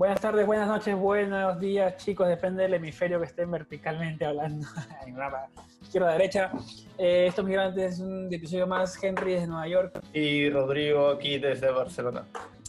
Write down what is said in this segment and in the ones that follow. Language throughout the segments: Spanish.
Buenas tardes, buenas noches, buenos días, chicos. Depende del hemisferio que estén verticalmente hablando. izquierda, derecha. Eh, estos migrantes es un episodio más. Henry desde Nueva York. Y Rodrigo aquí desde Barcelona.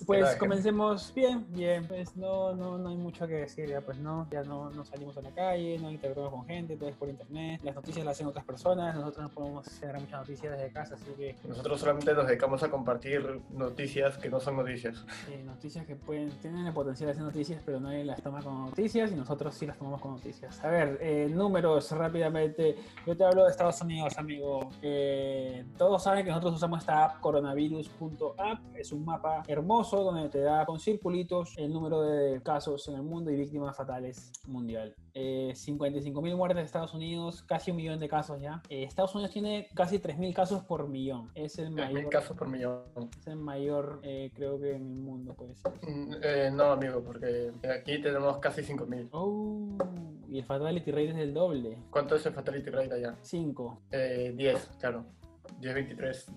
Pues comencemos bien, bien, pues no, no, no hay mucho que decir, ya pues no, ya no, no salimos a la calle, no interactuamos con gente, todo es por internet, las noticias las hacen otras personas, nosotros no podemos hacer muchas noticias desde casa, así que... Nosotros solamente nos dedicamos a compartir noticias que no son noticias. Sí, noticias que pueden, tienen el potencial de ser noticias, pero nadie las toma como noticias y nosotros sí las tomamos como noticias. A ver, eh, números rápidamente, yo te hablo de Estados Unidos, amigo. Eh, todos saben que nosotros usamos esta app coronavirus.app, es un mapa hermoso donde te da con circulitos el número de casos en el mundo y víctimas fatales mundial. Eh, 55 mil muertes en Estados Unidos, casi un millón de casos ya. Eh, Estados Unidos tiene casi 3.000 casos por millón. Es el mayor. casos por millón. Es el mayor, eh, creo que en el mundo puede ser. Mm, eh, no, amigo, porque aquí tenemos casi 5.000. Oh, y el fatality rate es el doble. ¿Cuánto es el fatality rate allá? 5. 10, claro. 10, 23.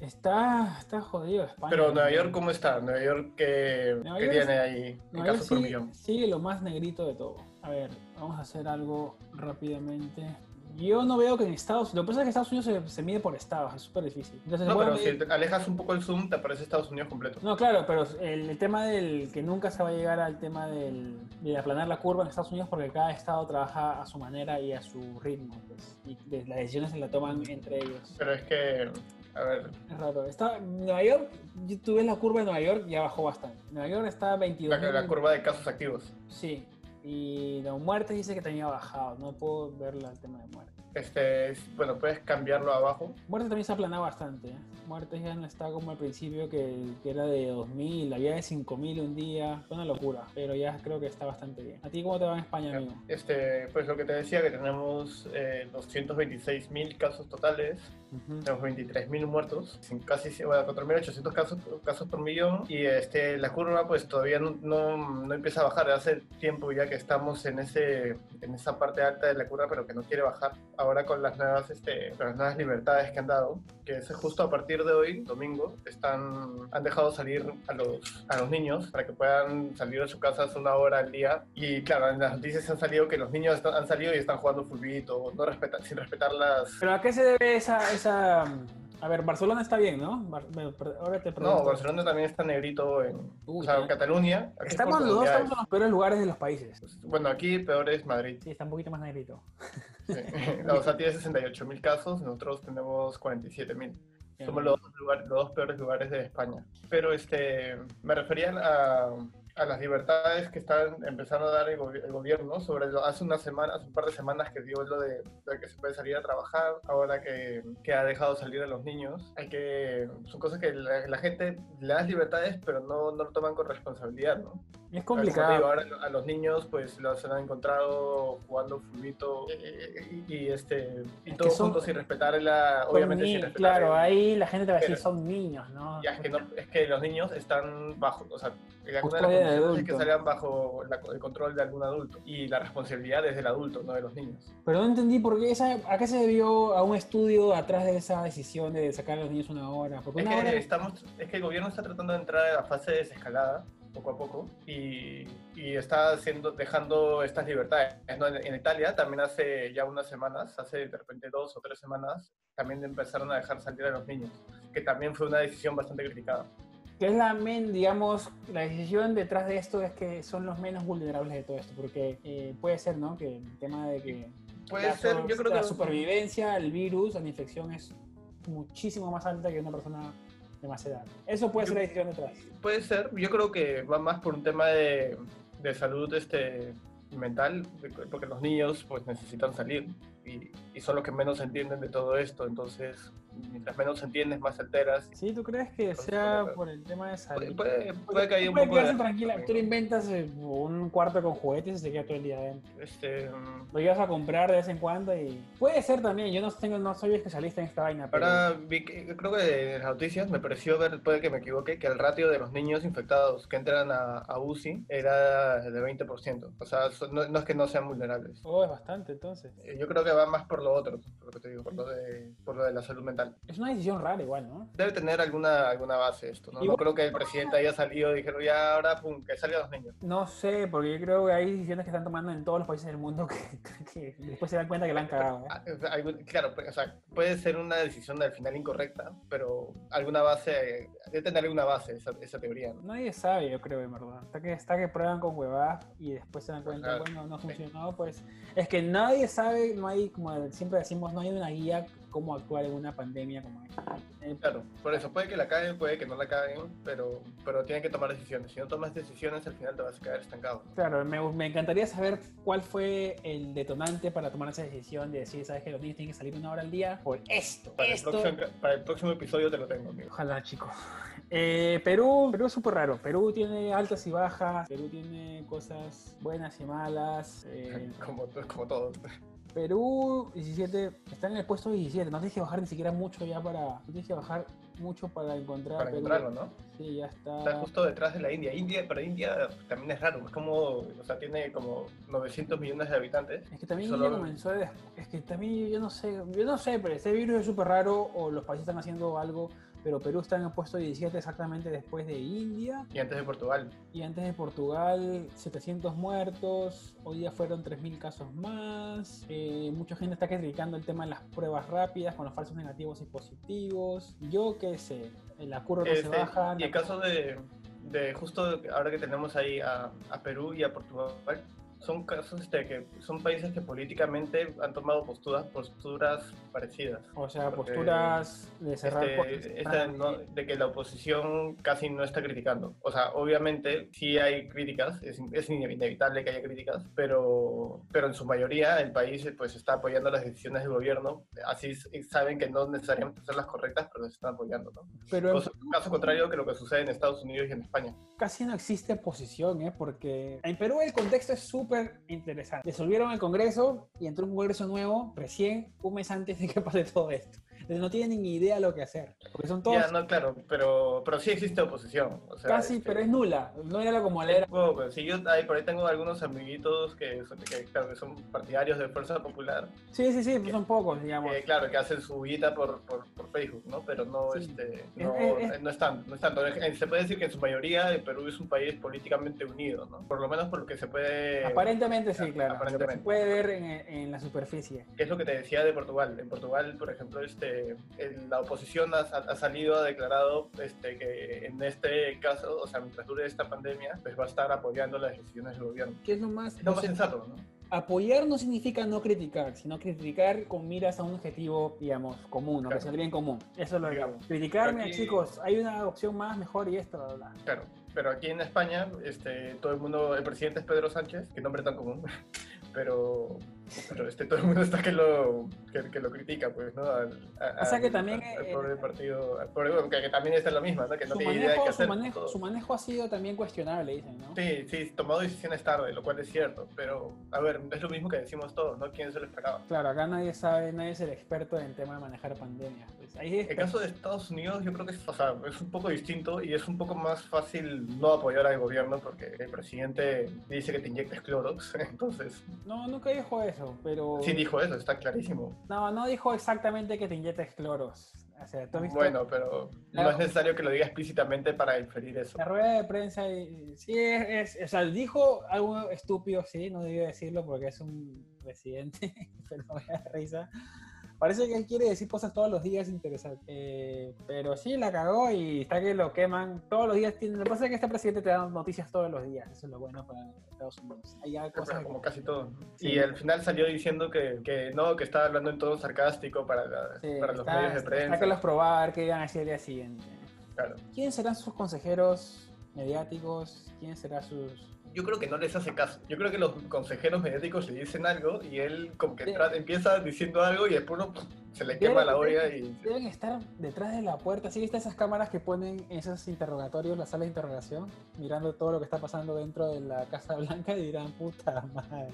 Está, está jodido España. Pero Nueva York, ¿cómo está? Nueva York, ¿qué, tiene ahí en casos por millón? Sigue lo más negrito de todo. A ver, vamos a hacer algo rápidamente. Yo no veo que en Estados Unidos. Lo que pasa es que Estados Unidos se, mide por estados, es súper difícil. no, pero si alejas un poco el zoom, te aparece Estados Unidos completo. No, claro, pero el, tema del que nunca se va a llegar al tema del, de aplanar la curva en Estados Unidos porque cada estado trabaja a su manera y a su ritmo. Pues, y las decisiones se las toman entre ellos. Pero es que a ver. Es raro. Está, Nueva York, tú ves la curva de Nueva York, ya bajó bastante. Nueva York está a 22. La, la curva de casos activos. Sí. Y de muertes dice que tenía bajado. No puedo ver el tema de muertes. Este, bueno, puedes cambiarlo abajo. Muerte también se ha aplanado bastante. ¿eh? Muerte ya no está como al principio, que, que, era de 2.000, había de 5.000 un día. Fue una locura, pero ya creo que está bastante bien. ¿A ti cómo te va en España, amigo? Este, pues lo que te decía, que tenemos eh, 226.000 casos totales, tenemos 23.000 muertos, casi bueno, 4.800 casos, casos por millón, y este, la curva pues todavía no, no, no empieza a bajar. Hace tiempo ya que estamos en, ese, en esa parte alta de la curva, pero que no quiere bajar ahora con las nuevas, este, las nuevas libertades que han dado, que es justo a partir de hoy, domingo, están, han dejado salir a los, a los niños para que puedan salir de su casa una hora al día. Y claro, en las noticias han salido que los niños han salido y están jugando fulbito, no respeta, sin respetar las... ¿Pero a qué se debe esa, esa a ver, Barcelona está bien, ¿no? ahora te no, Barcelona también está negrito en o sea, Cataluña. Estamos los dos estamos en los peores lugares de los países. Bueno, aquí peor es Madrid. Sí, está un poquito más negrito. Sí. o sea, tiene 68 mil casos, nosotros tenemos 47 mil. Somos los dos, lugares, los dos peores lugares de España. Pero este, me refería a a las libertades que están empezando a dar el, gobierno sobre hace unas semanas, un par de semanas que dio lo de, que se puede salir a trabajar, ahora que, que, ha dejado salir a los niños. Hay que, son cosas que la, gente le da libertades, pero no, no, lo toman con responsabilidad, ¿no? Es complicado. ahora a los niños pues los han encontrado jugando fulbito y, este y todos juntos sin respetar la obviamente sin respetar claro ahí la gente te va a decir son niños no ya es que no es que los niños están bajo o sea es que salgan bajo el control de algún adulto y la responsabilidad es del adulto, no de los niños. Pero no entendí por qué esa, a qué se debió a un estudio atrás de esa decisión de sacar a los niños una hora. Porque es, que Estamos, es que el gobierno está tratando de entrar a la fase de desescalada poco a poco y, y, está haciendo, dejando estas libertades. En, en, Italia también hace ya unas semanas, hace de repente dos o tres semanas, también empezaron a dejar salir a los niños, que también fue una decisión bastante criticada que es la men, digamos, la decisión detrás de esto es que son los menos vulnerables de todo esto, porque eh, puede ser, ¿no? Que el tema de que puede ser, yo creo la supervivencia, el virus, la infección es muchísimo más alta que una persona de más edad. Eso puede ser la decisión detrás. Puede ser, yo creo que va más por un tema de, de salud este, mental, porque los niños pues necesitan salir y, y, son los que menos entienden de todo esto, entonces mientras menos entiendes, más alteras. Sí, ¿tú crees que sea por el tema de salud? Puede, puede, que haya un poco de... tranquila, tú le inventas eh, un cuarto con juguetes y se queda todo el día adentro. Este, Lo ibas a comprar de vez en cuando y... Puede ser también, yo no, tengo, no soy especialista en esta vaina, pero... Ahora, creo que en las noticias me pareció ver, puede que me equivoque, que el ratio de los niños infectados que entran a, a UCI era de 20%. O sea, no, no, es que no sean vulnerables. Oh, es bastante entonces. Eh, yo creo que va va más por lo otro, por lo que te digo, por lo de, por lo de la salud mental. Es una decisión rara igual, ¿no? Debe tener alguna, alguna base esto, ¿no? No creo que el presidente haya salido y dijeron ya ahora, pum, que salgan los niños. No sé, porque yo creo que hay decisiones que están tomando en todos los países del mundo que, que después se dan cuenta que la han cagado. ¿eh? Ah, Claro, pues, o sea, puede ser una decisión al final incorrecta, pero alguna base, debe tener alguna base esa, esa teoría, ¿no? Nadie sabe, yo creo, en verdad. Hasta que, hasta que prueban con huevadas y después se dan cuenta, bueno, no funcionó, pues es que nadie sabe, no hay, como siempre decimos, no hay una guía cómo actuar en una pandemia como esta. Eh, Claro, por eso puede que la caguen, puede que no la caguen, pero, pero tienen que tomar decisiones. Si no tomas decisiones, al final te vas a quedar estancado. Claro, me, me encantaría saber cuál fue el detonante para tomar esa decisión de decir, sabes que los niños tienen que salir una hora al día por esto, Para, el esto. próximo, para el próximo episodio te lo tengo, amigo. Ojalá, chicos. Eh, Perú, Perú es súper raro. Perú tiene altas y bajas. Perú tiene cosas buenas y malas. eh, Como, como todo. Perú 17 está en el puesto 17. No tienes que bajar ni siquiera mucho ya para. No tienes que bajar mucho para encontrar. Para Perú. encontrarlo, ¿no? Sí, ya está. Está justo detrás de la India. India, pero India también es raro. Es como, o sea, tiene como 900 millones de habitantes. Es que también Solo- comenzó de- Es que también yo no sé, yo no sé, pero este virus es súper raro o los países están haciendo algo, pero Perú está en el puesto 17 exactamente después de India Y antes de Portugal. y antes de Portugal 700 muertos, hoy día fueron 3.000 casos más, eh, mucha gente está criticando el tema de las pruebas rápidas con los falsos negativos y positivos, yo qué sé, la curva no se Este, baja. y el caso de, de justo ahora que tenemos ahí a, a Perú y a Portugal, son casos este, que son países que políticamente han tomado posturas, posturas parecidas. o sea, porque, posturas de cerrar Este, esta, ¿no? de que la oposición casi no está criticando. O sea, obviamente sí hay críticas, es, es inevitable que haya críticas, pero, pero en su mayoría el país pues está apoyando las decisiones del gobierno, así saben que no necesariamente son las correctas, pero las están apoyando. ¿no? Pero en Cosa- caso contrario que lo que sucede en Estados Unidos y en España. casi no existe oposición, ¿eh? porque en Perú el contexto es súper interesante. Disolvieron el Congreso y entró un Congreso nuevo recién un mes antes de que pase todo esto. No tienen ni idea lo que hacer, porque son todos Ya, no, claro, pero, pero sí existe oposición. O sea, casi, este, pero es nula. No era como la era. Bueno, pues, sí, yo ahí, por ahí tengo algunos amiguitos que son, que, claro, que son partidarios de Fuerza Popular, Sí, sí, sí, pues son pocos, digamos. que, claro, que hacen su guita por, por, por Facebook, ¿no? Pero no, Sí. este, no, Es- es- no es tanto, no es tanto. Eh, Se puede decir que en su mayoría el Perú es un país políticamente unido, ¿no? Por lo menos por lo que se puede... Aparentemente sí, claro. Aparentemente. Se puede ver en, en la superficie. que es lo que te decía de Portugal. En Portugal, por ejemplo, este, el- la oposición ha, ha salido, ha declarado este, que en este caso, o sea, mientras dure esta pandemia, pues va a estar apoyando las decisiones del gobierno. ¿Qué es lo más? Es lo más sensato, ¿no? apoyar no significa no criticar, sino criticar con miras a un objetivo, digamos, común, que Claro. sea el bien común. Eso es lo que Claro. hago. Criticar, mira, Aquí- chicos, hay una opción más, mejor y esto, bla, bla. Claro. Pero aquí en España, este, todo el mundo, el presidente es Pedro Sánchez, que nombre tan común, pero, pero este, todo el mundo está que lo, que, que lo critica, pues, ¿no? Al, a- O sea que también, Al, eh, pobre partido, al pobre- bueno, que, que también está en la misma, ¿no? Que no tiene idea de qué manejo, su, hacer. manejo, su manejo ha sido también cuestionable, dicen, ¿no? Sí, sí, tomado decisiones tarde, lo cual es cierto, pero a ver, es lo mismo que decimos todos, ¿no? ¿Quién se lo esperaba? Claro, acá nadie sabe, nadie es el experto en tema de manejar pandemias. Pues ahí El caso de Estados Unidos yo creo que es, o sea, es un poco distinto y es un poco más fácil no apoyar al gobierno porque el presidente dice que te inyectes Clorox, entonces No, nunca dijo eso, pero... sí dijo eso, está clarísimo. No, no dijo exactamente que te inyectes cloros. O sea, ¿tú has visto Bueno, pero no La- es necesario que lo diga explícitamente para inferir eso. la rueda de prensa? y- sí, es, es- o sea, dijo algo estúpido, sí, no debía decirlo porque es un presidente, pero me da risa. Parece que él quiere decir cosas todos los días interesantes. Eh, pero sí, la cagó y está que lo queman todos los días. Tiene- Lo que pasa es que este presidente te da noticias todos los días. Eso es lo bueno para Estados Unidos. Hay cosas Pero como casi todo. Sí. Y al final salió diciendo que, que no, que estaba hablando en todo sarcástico para, la- Sí, para los está, medios de está prensa. que los probar, que iban a decir el día siguiente. Claro. ¿Quiénes serán sus consejeros mediáticos? ¿Quién será sus...? Yo creo que no les hace caso. Yo creo que los consejeros mediáticos le dicen algo y él como que empieza diciendo algo y después no, se le quema la olla y... Deben estar detrás de la puerta. ¿Sí viste esas cámaras que ponen en esos interrogatorios, las salas de interrogación? Mirando todo lo que está pasando dentro de la Casa Blanca y dirán, puta madre,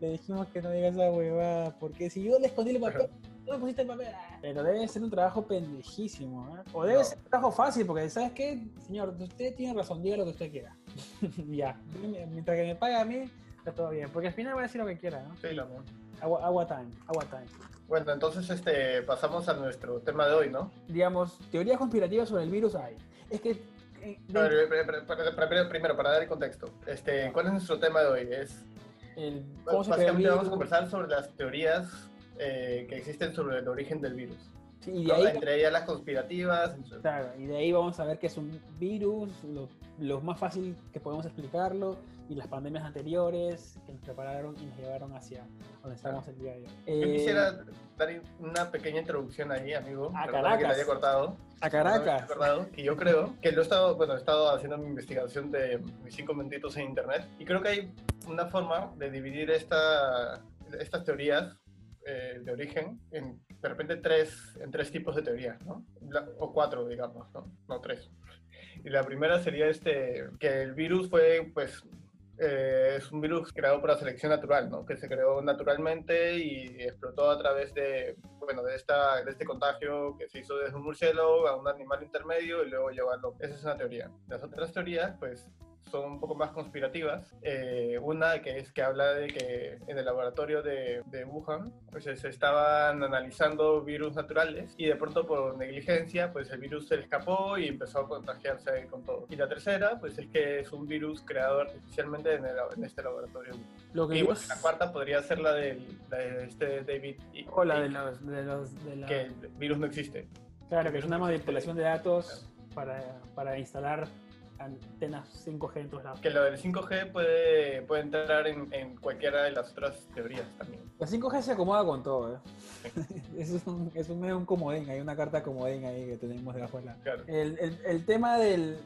le dijimos que no diga esa huevada, porque si yo le escondí el papel, no me pusiste el papel. Pero debe ser un trabajo pendejísimo, ¿eh? O debe No. ser un trabajo fácil, porque ¿sabes qué? Señor, usted tiene razón, diga lo que usted quiera. ya, mientras que me pague a mí, está todo bien, porque al final va a decir lo que quiera, ¿no? Sí, verdad. Agua, agua time, agua time. Bueno, entonces este, pasamos a nuestro tema de hoy, ¿no? Digamos, teorías conspirativas sobre el virus hay. Es que... eh, ver, pre- pre- pre- pre- primero, para dar el contexto, este, ¿cuál es nuestro tema de hoy? Es, el, ¿Cómo se creó el básicamente vamos a conversar sobre las teorías eh, que existen sobre el origen del virus. Sí, y de ahí Entre ellas las conspirativas. Claro, y de ahí vamos a ver qué es un virus, lo, lo más fácil que podemos explicarlo, y las pandemias anteriores que nos prepararon y nos llevaron hacia donde estamos el día de hoy. Yo Eh, quisiera dar una pequeña introducción ahí, amigo. A Perdona que te Caracas. haya cortado. a No Caracas. que yo creo que lo he estado, bueno, he estado haciendo mi investigación de mis cinco minutitos en internet y creo que hay una forma de dividir esta, estas teorías eh, de origen en de repente tres, en tres tipos de teorías, ¿no? La- o cuatro, digamos, ¿no? No tres. Y la primera sería este, que el virus fue, pues, eh, es un virus creado por la selección natural, ¿no? Que se creó naturalmente y explotó a través de, bueno, de, esta, de este contagio que se hizo desde un murciélago a un animal intermedio y luego llevarlo. Esa es una teoría. Las otras teorías, pues, son un poco más conspirativas. Eh, una que es que habla de que en el laboratorio de, de Wuhan pues, se estaban analizando virus naturales y de pronto por negligencia pues el virus se le escapó y empezó a contagiarse con todo. Y la tercera pues es que es un virus creado artificialmente en, el- en este laboratorio. Lo que Y bueno, la cuarta podría ser la, del, la de este David I- o la de los, de los de la- que el virus no existe. claro que es una manipulación de datos para, para instalar antenas 5G en todos lados. Que lo del 5G puede, puede entrar en, en cualquiera de las otras teorías también. La 5G se acomoda con todo, ¿eh? Eso es un, es un, medio un comodín, hay una carta comodín ahí que tenemos debajo de la, Claro. El, el- el tema del.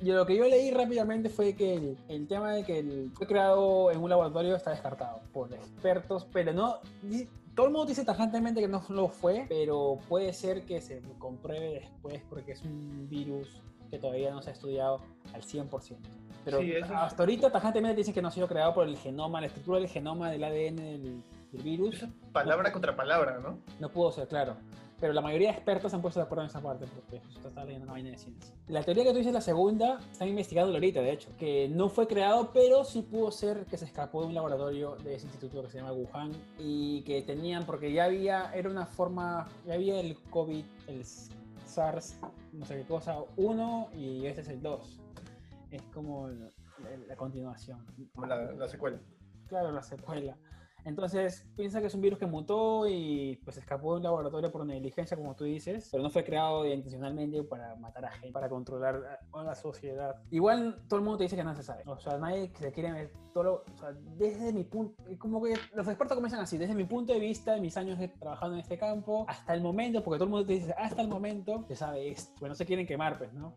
Yo, lo que yo leí rápidamente fue que el, el tema de que el, fue creado en un laboratorio está descartado por expertos, pero no. Todo el mundo dice tajantemente que no lo fue, pero puede ser que se compruebe después porque es un virus que todavía no se ha estudiado al 100%. Pero Sí, eso es- hasta ahorita tajantemente dicen que no ha sido creado por el genoma, la estructura del genoma del ADN del, del virus. Palabra contra palabra, ¿no? No pudo ser, claro. Pero la mayoría de expertos se han puesto de acuerdo en esa parte, porque usted está leyendo una vaina de ciencia. La teoría que tú dices, la segunda, están investigando ahorita, de hecho, que no fue creado, pero sí pudo ser que se escapó de un laboratorio de ese instituto que se llama Wuhan y que tenían, porque ya había, era una forma, ya había el COVID, el SARS, no sé qué cosa, 1 y este es el 2. Es como la, continuación. Como la, la secuela. Claro, la secuela. Entonces, piensa que es un virus que mutó y pues escapó de un laboratorio por negligencia, como tú dices, pero no fue creado intencionalmente para matar a gente, para controlar a la sociedad. Igual todo el mundo te dice que no se sabe. O sea, nadie se quiere ver todo lo- o sea, desde mi punto, como que los expertos comienzan así, desde mi punto de vista, de mis años de- trabajando en este campo, hasta el momento, porque todo el mundo te dice, hasta el momento, se sabe esto, porque no se quieren quemar, pues, ¿no?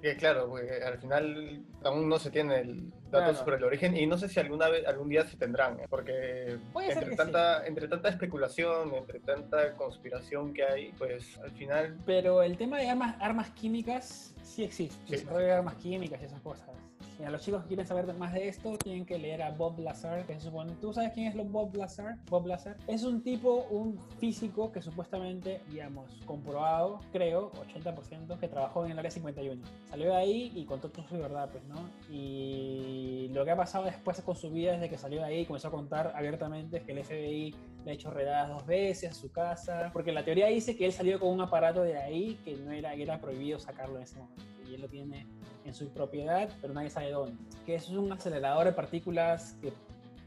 Que claro, porque al final aún no se tiene el dato Claro. sobre el origen y no sé si alguna vez, algún día se tendrán, ¿eh? porque Puede entre tanta, entre tanta especulación, entre tanta conspiración que hay, pues al final Pero el tema de armas, armas químicas sí existe. Sí. Desarrollo de armas químicas y esas cosas. Si a los chicos que quieren saber más de esto, tienen que leer a Bob Lazar, que se supone... ¿Tú sabes quién es lo Bob Lazar? Bob Lazar es un tipo, un físico que supuestamente, digamos, comprobado, creo, 80%, que trabajó en el Área 51. Salió de ahí y contó toda su verdad, pues, ¿no? Y lo que ha pasado después con su vida desde que salió de ahí, comenzó a contar abiertamente, que el FBI le ha hecho redadas dos veces a su casa, porque la teoría dice que él salió con un aparato de ahí que no era, que era prohibido sacarlo en ese momento, y él lo tiene en su propiedad, pero nadie sabe dónde. Que es un acelerador de partículas que...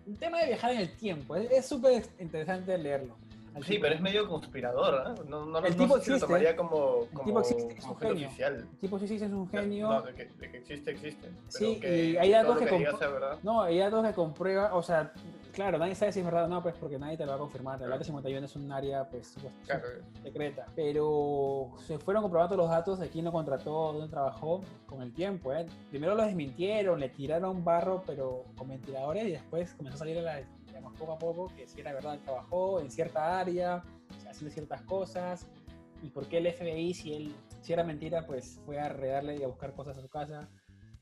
Un tema de viajar en el tiempo, es súper interesante leerlo. Al sí, tipo- pero es medio conspirador, ¿ah? No, no, El no tipo sé si lo existe. tomaría como, como tipo existe, es un genio. oficial. El tipo sí, sí, es un genio. No, de que, de que existe, existe. Pero Sí, que y hay datos lo que verdad. No, hay datos que comprueba, o sea, claro, nadie sabe si es verdad o no, pues porque nadie te lo va a confirmar. El Claro. área 51 es un área, pues, Claro, secreta. Pero se fueron comprobando los datos de quién lo contrató, dónde trabajó con el tiempo. ¿eh? Primero lo desmintieron, le tiraron barro, pero con ventiladores, y después comenzó a salir a la, digamos, poco a poco que si era verdad trabajó en cierta área, haciendo ciertas cosas. ¿Y por qué el FBI, si él si era mentira, pues fue a redarle y a buscar cosas a su casa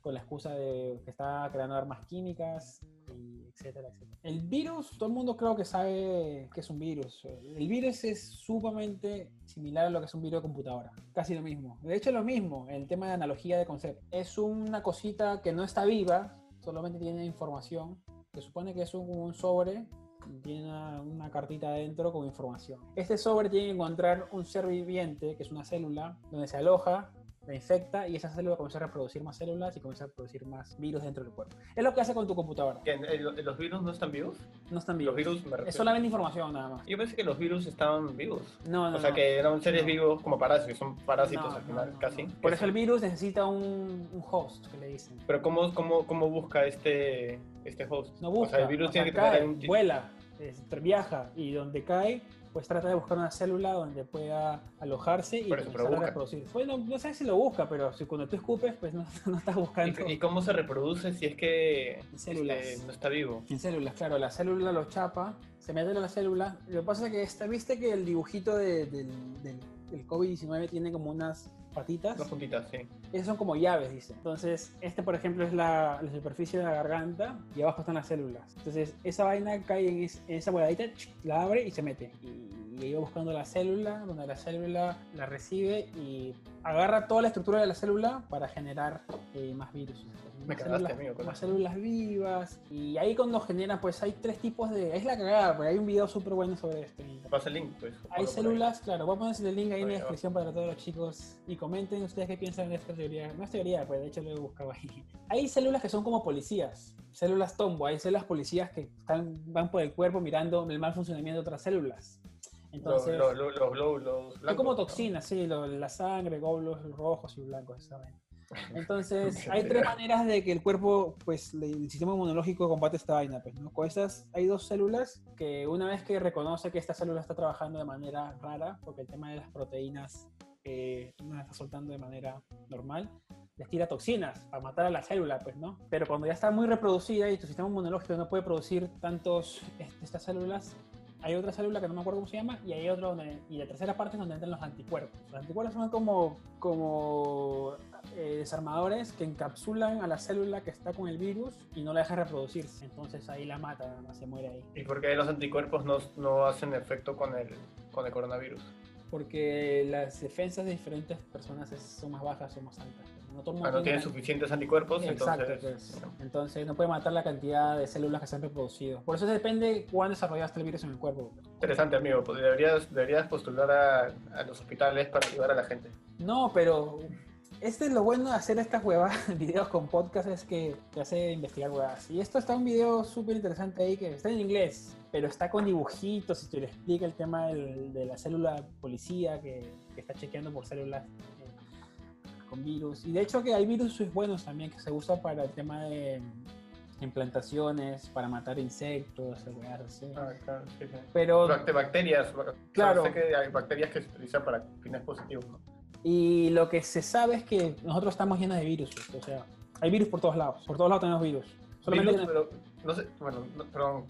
con la excusa de que estaba creando armas químicas, y etcétera, etcétera. El virus, todo el mundo creo que sabe que es un virus. El virus es sumamente similar a lo que es un virus de computadora. Casi lo mismo. De hecho, lo mismo, el tema de analogía de concepto. Es una cosita que no está viva, solamente tiene información. Se supone que es un, un sobre tiene una, una cartita adentro con información. Este sobre tiene que encontrar un ser viviente, que es una célula, donde se aloja infecta y esa célula comienza a reproducir más células y comienza a producir más virus dentro del cuerpo. Es lo que hace con tu computadora. ¿Que, eh, lo- ¿Los virus no están vivos? No están Los vivos. virus me refiero. Es solamente información nada más. Yo pensé que los virus estaban vivos. No, no, o sea, no. que eran seres No. vivos como parásitos, son parásitos No, al final, casi. Por eso el virus necesita un, un host, que le dicen. Pero ¿cómo, cómo, cómo busca este, este host? No busca, O sea, el virus o sea, tiene que cae, tener un... vuela, es- viaja y donde cae, pues trata de buscar una célula donde pueda alojarse y eso, comenzar a reproducir. Bueno, no sé si lo busca, pero si cuando tú escupes, pues no, no estás buscando ¿Y, y cómo se reproduce si es que Células. este, no está vivo? en células. Claro, la célula lo chapa, se mete en la célula. Lo que pasa es que esta, viste que el dibujito de- del, del, del COVID-19 tiene como unas patitas. Dos puntitas, sí. Esas son como llaves, dice. Entonces, este, por ejemplo, es la, la superficie de la garganta y abajo están las células. Entonces, esa vaina cae en, es- en esa boladita, ch, la abre y se mete. Y, y va buscando la célula, donde la célula la recibe y agarra toda la estructura de la célula para generar eh, más virus. Me Más cagaste, células, amigo, con más eso. células vivas. Y ahí cuando genera, pues hay tres tipos de... Es la cagada, porque hay un video súper bueno sobre esto. Pasa el link, pues. Hay células, claro, voy a poner el link ahí en la va. descripción para todos los chicos y comenten ustedes qué piensan de esta teoría. No es teoría, pues de hecho lo he buscado ahí. Hay células que son como policías, células tombo, hay células policías que están, van por el cuerpo mirando el mal funcionamiento de otras células. Entonces, Los, los, los glóbulos blancos, como ¿no? toxinas, sí, lo- la sangre, glóbulos rojos y blancos, ¿saben? Entonces, hay tres maneras de que el cuerpo, pues, el sistema inmunológico combate esta vaina, pues, ¿no? Con estas, hay dos células que una vez que reconoce que esta célula está trabajando de manera rara, porque el tema de las proteínas eh, no las está soltando de manera normal, les tira toxinas para matar a la célula, pues, ¿no? Pero cuando ya está muy reproducida y tu sistema inmunológico no puede producir tantos, este, estas células, hay otra célula que no me acuerdo cómo se llama y hay otra donde y la tercera parte es donde entran los anticuerpos. Los anticuerpos son como como eh, desarmadores que encapsulan a la célula que está con el virus y no la deja reproducirse. Entonces ahí la mata, nada más se muere ahí. ¿Y por qué los anticuerpos no, no hacen efecto con el, con el coronavirus? Porque las defensas de diferentes personas son más bajas o más altas. No Ah, no tiene- suficientes anticuerpos, Exacto, entonces... pues. entonces no puede matar la cantidad de células que se han reproducido. Por eso depende cuán desarrollado está el virus en el cuerpo. Interesante, amigo. Pues deberías, deberías postular a, a los hospitales para ayudar a la gente. No, pero este es lo bueno de hacer estas huevas, videos con podcast, es que te hace investigar huevas. Y esto está un video súper interesante ahí que está en inglés, pero está con dibujitos y te lo explica el tema del- de la célula policía que, que está chequeando por células con virus. Y de hecho que hay virus buenos también que se usa para el tema de implantaciones, para matar insectos, así. Ah, claro, sí, sí. Pero Bact- Bacterias. ba- Claro. Sé que hay bacterias que se utilizan para fines positivos, ¿no? Y lo que se sabe es que nosotros estamos llenos de virus. O sea, hay virus por todos lados. Por todos lados tenemos virus. Solamente Virus, pero no sé, bueno, no, perdón,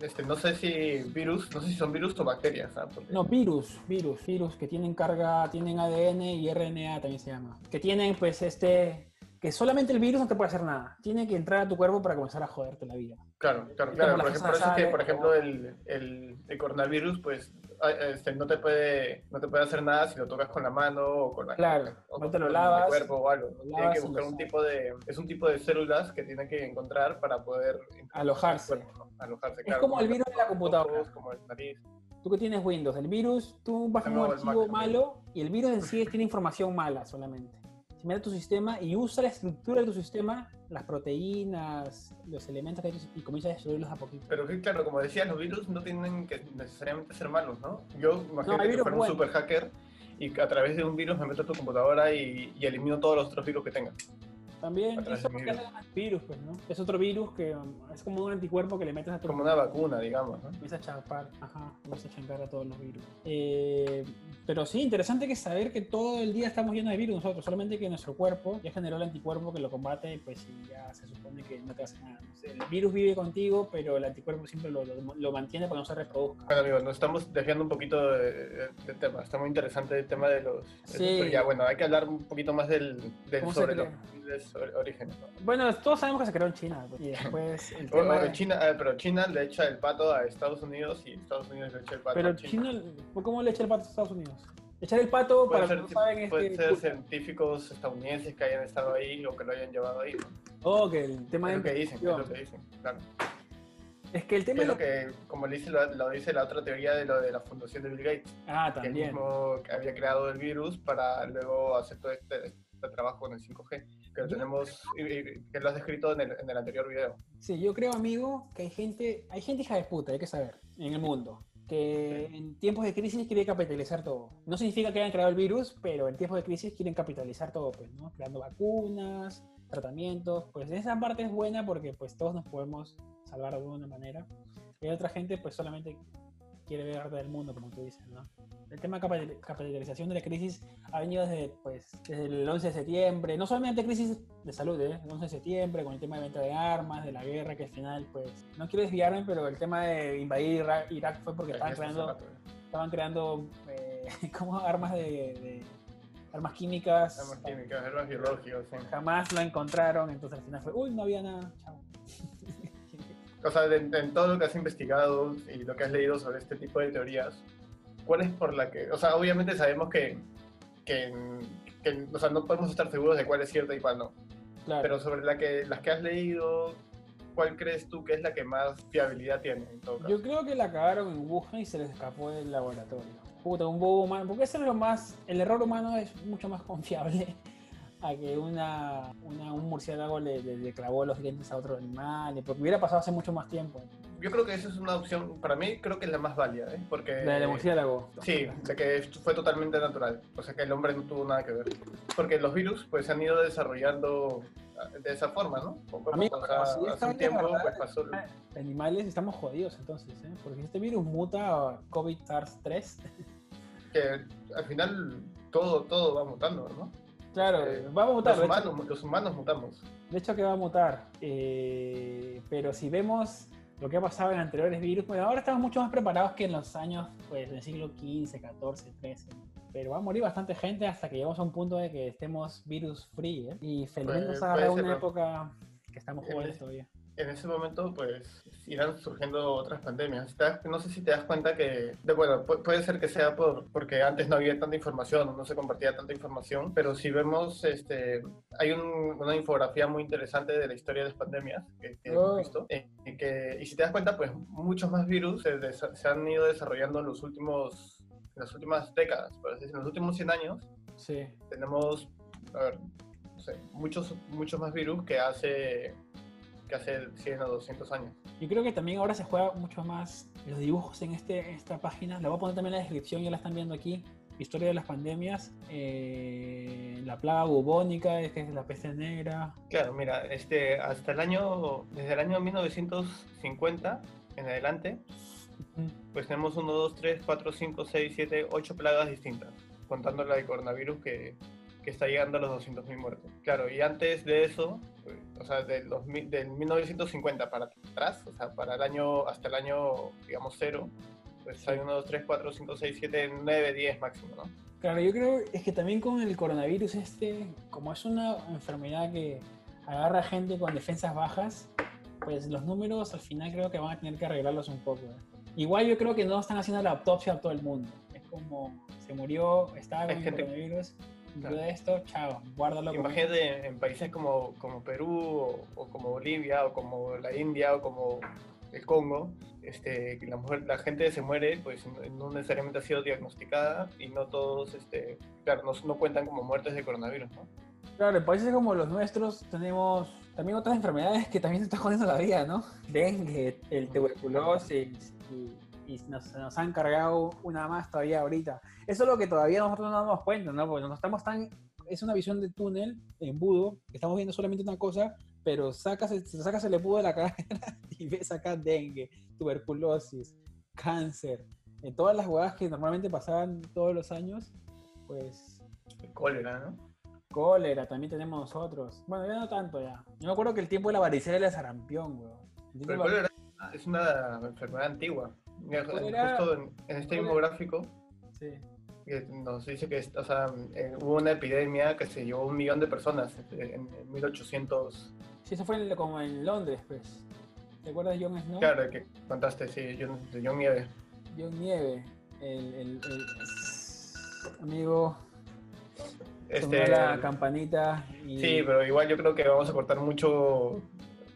este, no sé si virus, no sé si son virus o bacterias, ¿ah? No, virus, virus, virus que tienen carga, tienen ADN y RNA también se llama. Que tienen pues este... Que solamente el virus no te puede hacer nada. Tiene que entrar a tu cuerpo para comenzar a joderte la vida. Claro, claro, claro. Por, ejemplo, por eso es que, por ejemplo, el, el, el coronavirus, pues, este, no te puede, no te puede hacer nada si lo tocas con la mano o con la Claro, o no con te lo el lavas, cuerpo o algo. lo Tiene lavas que buscar un tipo de, es un tipo de células que tiene que encontrar para poder Alojarse. al cuerpo, ¿no? Alojarse, Es como el virus de la ojos, computadora. Como el nariz. Tú que tienes Windows, el virus, tú bajas un Tengo el archivo malo y el virus en sí tiene información mala solamente. Se mete a tu sistema y usa la estructura de tu sistema, las proteínas, los elementos que hay y comienza a destruirlos a poquito. Pero que, claro, como decía, los virus no tienen que necesariamente ser malos, ¿no? Yo imagino hay que fuera un super hacker y a través de un virus me meto a tu computadora y, y elimino todos los otros virus que tenga. También eso es lo que virus, pues, ¿no? Es otro virus que um, es como un anticuerpo que le metes a tu Como una vacuna, digamos, ¿no? Empieza a chapar, ajá, empieza a champear a todos los virus. Eh, pero sí, interesante que saber que todo el día estamos llenos de virus nosotros, solamente que nuestro cuerpo ya generó el anticuerpo que lo combate pues y ya se supone que no te hace nada. No sé, el virus vive contigo, pero el anticuerpo siempre lo, lo- lo mantiene para que no se reproduzca. Bueno, amigos, nos estamos desviando un poquito de- tema. Está muy interesante el tema de los... Sí. Pero ya, bueno, hay que hablar un poquito más del, del ¿Cómo se sobre los crea? posibles ori- orígenes. ¿no? Bueno, todos sabemos que se creó en China y después el tema... o de- China, ah, pero China le echa el pato a Estados Unidos y Estados Unidos le echa el pato Pero a China. China, ¿cómo le echa el pato a Estados Unidos? Echar el pato, para los que ser, no saben, es pueden ser científicos estadounidenses que hayan estado ahí o que lo hayan llevado ahí. Oh, que el tema Es de lo que dicen, es lo que dicen, claro. Es que el tema es lo que, como le dice, lo, dice la otra teoría de lo de la fundación de Bill Gates. Ah, también. Que mismo había creado el virus para luego hacer todo este, este trabajo con el 5G, que lo tenemos, que lo has descrito en el, en el, anterior video. Sí, yo creo, amigo, que hay gente, hay gente hija de puta, hay que saber, en el mundo, que en tiempos de crisis quiere capitalizar todo. No significa que hayan creado el virus, pero en tiempos de crisis quieren capitalizar todo, pues, ¿no? Creando vacunas, tratamientos, pues esa parte es buena porque pues todos nos podemos salvar de alguna manera. Y hay otra gente pues solamente quiere ver del mundo, como tú dices, ¿no? El tema de capitalización de la crisis ha venido desde, pues, desde el 11 de septiembre, no solamente crisis de salud, ¿eh? el 11 de septiembre, con el tema de venta de armas, de la guerra, que al final, pues, no quiero desviarme, pero el tema de invadir Irak, fue porque estaban creando, estaban creando eh, como armas de armas químicas. Armas químicas, armas biológicas. Jamás lo encontraron, entonces al final fue, uy, no había nada, chao. O sea, en, todo lo que has investigado y lo que has leído sobre este tipo de teorías, ¿cuál es por la que, o sea, obviamente sabemos que, que, o sea, no podemos estar seguros de cuál es cierta y cuál no. Claro. Pero sobre la que, las que has leído, ¿cuál crees tú que es la que más fiabilidad tiene en todo caso? Yo creo que la cagaron en Wuhan y se les escapó del laboratorio puta, un bobo humano, porque eso es lo más, el error humano es mucho más confiable a que una, un murciélago le, le, clavó los dientes a otro animal, porque hubiera pasado hace mucho más tiempo. Yo creo que esa es una opción, para mí creo que es la más válida, ¿eh? porque... La del murciélago. Sí, de que fue totalmente natural, o sea que el hombre no tuvo nada que ver. Porque los virus pues se han ido desarrollando de esa forma, ¿no? Poco Amigo, hace un tiempo pues, pasó... Animales estamos jodidos entonces, ¿eh? porque este virus muta a COVID-SARS-3 que al final todo, todo va mutando, ¿no? Claro, va a mutar. Los humanos, los humanos, mutamos. De hecho que va a mutar. Eh, pero si vemos lo que ha pasado en anteriores virus, pues ahora estamos mucho más preparados que en los años pues, del siglo XV, XIV, XIII. Pero va a morir bastante gente hasta que lleguemos a un punto de que estemos virus free. ¿eh? Y felizmente nos una época que estamos jóvenes todavía en ese momento pues irán surgiendo otras pandemias. No sé si te das cuenta que, de, bueno, puede ser que sea por, porque antes no había tanta información, no se compartía tanta información, pero si vemos, este, hay una infografía muy interesante de la historia de las pandemias que, hemos oh. visto, eh, que, y si te das cuenta, pues muchos más virus se, han ido desarrollando en los últimos, en las últimas décadas, por así decirlo, en los últimos 100 años. Sí. Tenemos, a ver, no sé, muchos, muchos más virus que hace que hace 100 o 200 años. Yo creo que también ahora se juega mucho más los dibujos en este, esta página. La voy a poner también en la descripción, ya la están viendo aquí. Historia de las pandemias, eh, la plaga bubónica, que es la peste negra. Claro, mira, este, hasta el año, desde el año 1950 en adelante, pues tenemos 1, 2, 3, 4, 5, 6, 7, 8 plagas distintas, contando la de coronavirus que está llegando a los 200.000 muertos. Claro, y antes de eso, o sea, del, 1950 para atrás, o sea, para el año, hasta el año, digamos, cero, pues hay 1, 2, 3, 4, 5, 6, 7, 9, 10 máximo, ¿no? Claro, yo creo es que también con el coronavirus este, como es una enfermedad que agarra gente con defensas bajas, pues los números al final creo que van a tener que arreglarlos un poco. ¿eh? Igual yo creo que no están haciendo la autopsia a todo el mundo. Es como se murió, estaba con el coronavirus, de esto, chao, guárdalo. Imagínate en países como, como Perú o, como Bolivia o como la India o como el Congo, este, la, mujer, la gente se muere, pues no necesariamente ha sido diagnosticada y no todos, este, claro, no, no cuentan como muertes de coronavirus, ¿no? Claro, en países como los nuestros tenemos también otras enfermedades que también se están jodiendo la vida, ¿no? Dengue, el tuberculosis y y nos, nos, han cargado una más todavía ahorita. Eso es lo que todavía nosotros no nos damos cuenta, ¿no? Porque no estamos tan... Es una visión de túnel, embudo, estamos viendo solamente una cosa, pero sacas, sacas el embudo de la cara y ves acá dengue, tuberculosis, cáncer, en todas las huevas que normalmente pasaban todos los años, pues... Cólera, ¿no? Cólera, también tenemos nosotros. Bueno, ya no tanto ya. Yo me acuerdo que el tiempo de la varicela era sarampión, weón. Pero cólera es una enfermedad antigua. Justo en, este mismo gráfico nos dice que o sea, eh, hubo una epidemia que se llevó un millón de personas en, 1800. Sí, eso fue como en Londres, pues. ¿Te acuerdas de John Snow? Claro, que contaste, sí, John, de John Nieve. John Nieve, el, el, amigo. Este, la campanita. Sí, pero igual yo creo que vamos a cortar mucho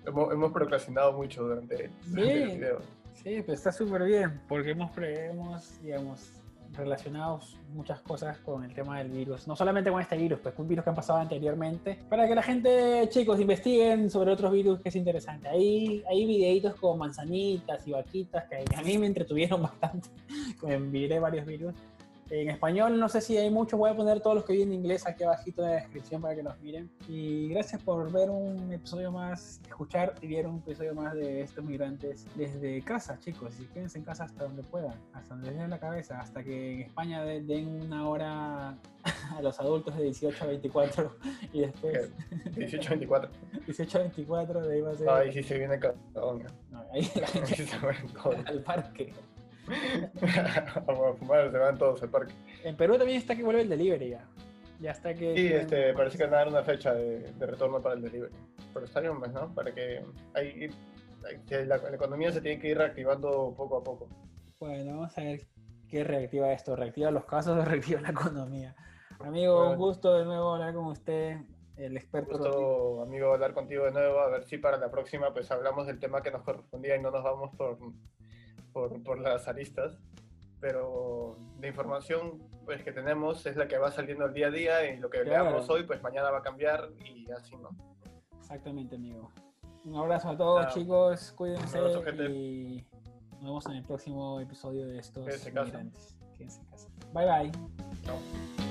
hemos, hemos procrastinado mucho durante, durante el video. Sí, pero está súper bien, porque hemos, hemos, digamos, relacionados muchas cosas con el tema del virus. No solamente con este virus, pues con virus que han pasado anteriormente. Para que la gente, chicos, investiguen sobre otros virus que es interesante. Hay, hay videitos con manzanitas y vaquitas que a mí me entretuvieron bastante. Me miré varios virus. En español no sé si hay muchos, voy a poner todos los que vi en inglés aquí abajito en la descripción para que los miren. Y gracias por ver un episodio más, escuchar y ver un episodio más de estos migrantes desde casa, chicos. Y quédense en casa hasta donde puedan, hasta donde les den la cabeza, hasta que en España de- den una hora a los adultos de 18 a 24 y después 18-24. 18 a 24 de ahí va a ser... Ahí sí se viene cagón. No, ahí la Ahí todos. al parque. Vamos a fumar, se van todos al parque. En Perú también está que vuelve el delivery ya. Ya está que... Sí, este, parece que van a dar una fecha de, de retorno para el delivery. Pero está bien, pues, ¿no? Para que, hay, hay- la, la economía se tiene que ir reactivando poco a poco. Bueno, vamos a ver qué reactiva esto. ¿Reactiva los casos o reactiva la economía? Amigo, un Bueno. gusto de nuevo hablar con usted, el Un experto. gusto, amigo, hablar contigo de nuevo. A ver si para la próxima pues hablamos del tema que nos correspondía y no nos vamos por, por, por las aristas. Pero la información pues, que tenemos es la que va saliendo el día a día y lo que Claro. veamos hoy pues mañana va a cambiar y así, ¿no? Exactamente, amigo. Un abrazo a todos, Nada. chicos. Cuídense abrazo, gente. y nos vemos en el próximo episodio de estos. Quédense en casa. Bye bye. Chao.